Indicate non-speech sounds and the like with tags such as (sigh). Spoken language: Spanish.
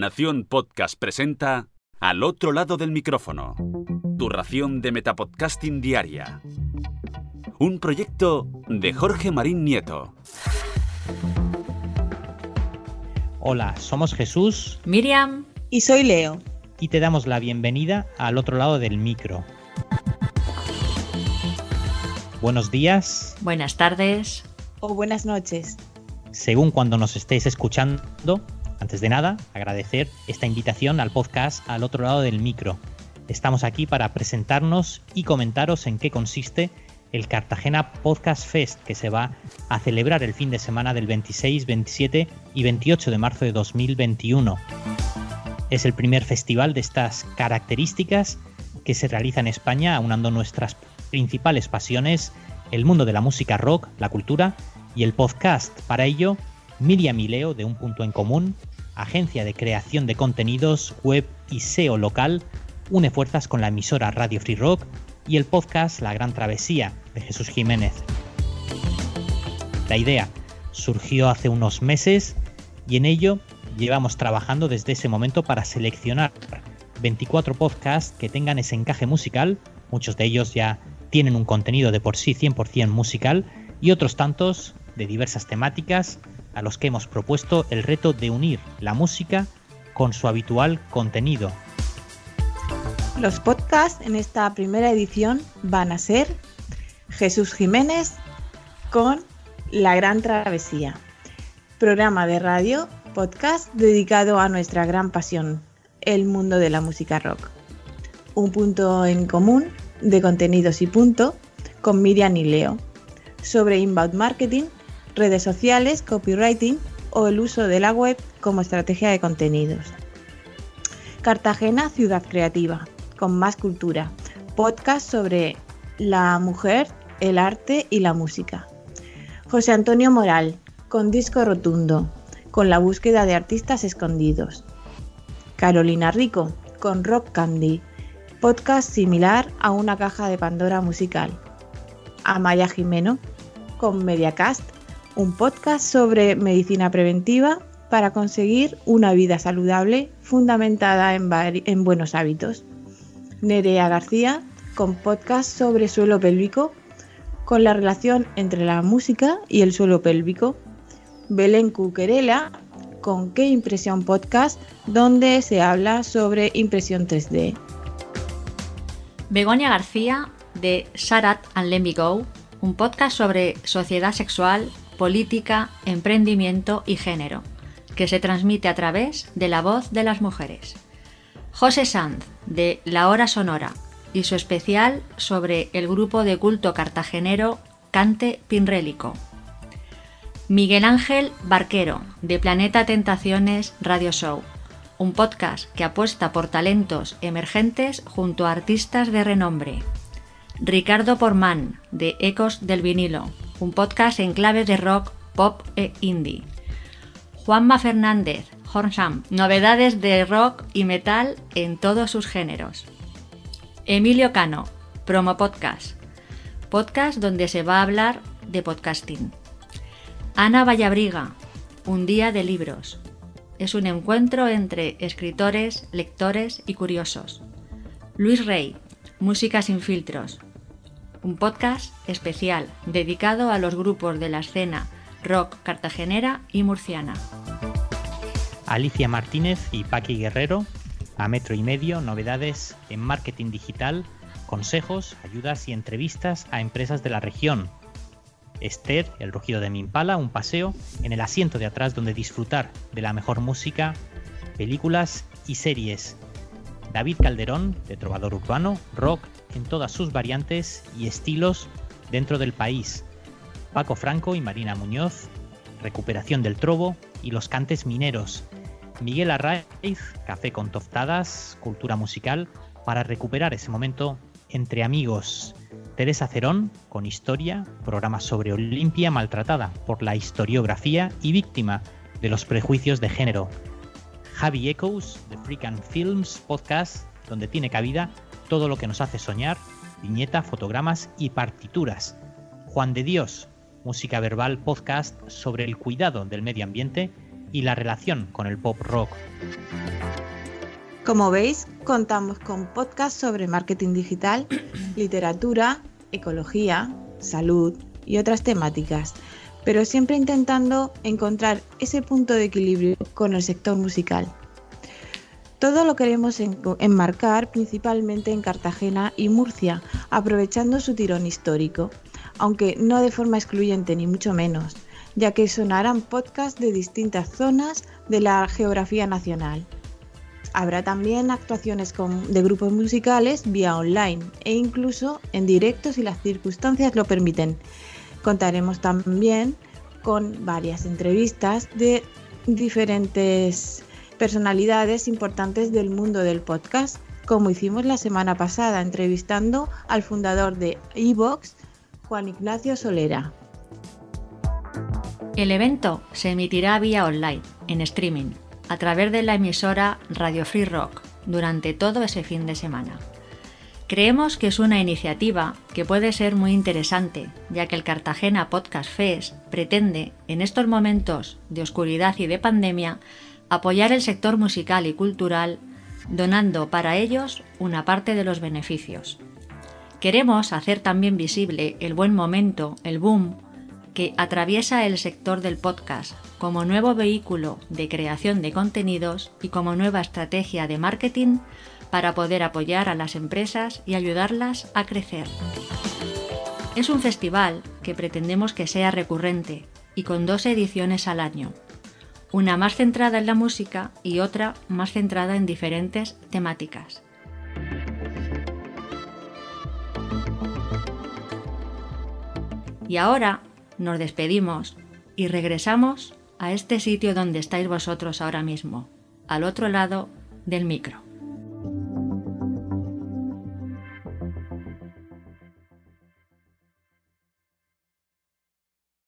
Nación Podcast presenta Al otro lado del micrófono. Tu ración de Metapodcasting Diaria. Un proyecto de Jorge Marín Nieto. Hola, somos Jesús Miriam. Y soy Leo. y te damos la bienvenida al otro lado del micro. Buenos días, Buenas tardes. O buenas noches. según cuando nos estéis escuchando. Antes de nada, agradecer esta invitación al podcast al otro lado del micro. Estamos aquí para presentarnos y comentaros en qué consiste el Cartagena Podcast Fest que se va a celebrar el fin de semana del 26, 27 y 28 de marzo de 2021. Es el primer festival de estas características que se realiza en España, aunando nuestras principales pasiones, el mundo de la música rock, la cultura y el podcast. Para ello, Miriam y Leo de Un Punto en Común, agencia de creación de contenidos web y SEO local, une fuerzas con la emisora Radio Free Rock y el podcast La Gran Travesía de Jesús Jiménez. La idea surgió hace unos meses y en ello llevamos trabajando desde ese momento para seleccionar 24 podcasts que tengan ese encaje musical, muchos de ellos ya tienen un contenido de por sí 100% musical y otros tantos de diversas temáticas a los que hemos propuesto el reto de unir la música con su habitual contenido. Los podcasts en esta primera edición van a ser Jesús Jiménez con La Gran Travesía, programa de radio, podcast dedicado a nuestra gran pasión, el mundo de la música rock. Un punto en común de contenidos y punto con Miriam y Leo sobre inbound marketing, redes sociales, copywriting o el uso de la web como estrategia de contenidos. Cartagena, ciudad creativa, con más cultura. Podcast sobre la mujer, el arte y la música. José Antonio Moral, con disco rotundo, con la búsqueda de artistas escondidos. Carolina Rico, con Rock Candy, podcast similar a una caja de Pandora musical. Amaya Jimeno, con Mediacast, un podcast sobre medicina preventiva para conseguir una vida saludable fundamentada en, buenos hábitos. Nerea García, con podcast sobre suelo pélvico, con la relación entre la música y el suelo pélvico. Belén Cuquerela, con Qué Impresión Podcast, donde se habla sobre impresión 3D. Begoña García de Sharat and Let Me Go, un podcast sobre sociedad sexual, política, emprendimiento y género, que se transmite a través de la voz de las mujeres. José Sanz de La Hora Sonora y su especial sobre el grupo de culto cartagenero Cante Pinrélico. Miguel Ángel Barquero, de Planeta Tentaciones Radio Show, un podcast que apuesta por talentos emergentes junto a artistas de renombre. Ricardo Porman, de Ecos del Vinilo, un podcast en clave de rock, pop e indie. Juanma Fernández, Hornsam, novedades de rock y metal en todos sus géneros. Emilio Cano, Promo Podcast, podcast donde se va a hablar de podcasting. Ana Vallabriga, Un día de libros. Es un encuentro entre escritores, lectores y curiosos. Luis Rey, Música sin filtros. Un podcast especial dedicado a los grupos de la escena rock cartagenera y murciana. Alicia Martínez y Paqui Guerrero, a metro y medio, novedades en marketing digital, consejos, ayudas y entrevistas a empresas de la región. Esther, el rugido de mi impala, un paseo en el asiento de atrás donde disfrutar de la mejor música, películas y series. David Calderón, de Trovador Urbano, rock en todas sus variantes y estilos dentro del país. Paco Franco y Marina Muñoz, recuperación del trobo y los cantes mineros. Miguel Arraiz, café con tostadas, cultura musical, para recuperar ese momento entre amigos. Teresa Cerón, con historia, programa sobre Olimpia maltratada por la historiografía y víctima de los prejuicios de género. Javi Echoes, de Freak and Films Podcast, donde tiene cabida todo lo que nos hace soñar, viñeta, fotogramas y partituras. Juan de Dios, música verbal podcast sobre el cuidado del medio ambiente y la relación con el pop rock. Como veis, contamos con podcasts sobre marketing digital, (clears throat) literatura, ecología, salud y otras temáticas, pero siempre intentando encontrar ese punto de equilibrio con el sector musical. Todo lo queremos enmarcar principalmente en Cartagena y Murcia, aprovechando su tirón histórico, aunque no de forma excluyente ni mucho menos, ya que sonarán podcasts de distintas zonas de la geografía nacional. Habrá también actuaciones de grupos musicales vía online e incluso en directo si las circunstancias lo permiten. Contaremos también con varias entrevistas de diferentes personalidades importantes del mundo del podcast, como hicimos la semana pasada entrevistando al fundador de Evox, Juan Ignacio Solera. El evento se emitirá vía online, en streaming, a través de la emisora Radio Free Rock, durante todo ese fin de semana. Creemos que es una iniciativa que puede ser muy interesante, ya que el Cartagena Podcast Fest pretende, en estos momentos de oscuridad y de pandemia, apoyar el sector musical y cultural donando para ellos una parte de los beneficios. Queremos hacer también visible el buen momento, el boom, que atraviesa el sector del podcast como nuevo vehículo de creación de contenidos y como nueva estrategia de marketing para poder apoyar a las empresas y ayudarlas a crecer. Es un festival que pretendemos que sea recurrente y con dos ediciones al año, una más centrada en la música y otra más centrada en diferentes temáticas. Y ahora nos despedimos y regresamos a este sitio donde estáis vosotros ahora mismo, al otro lado del micro.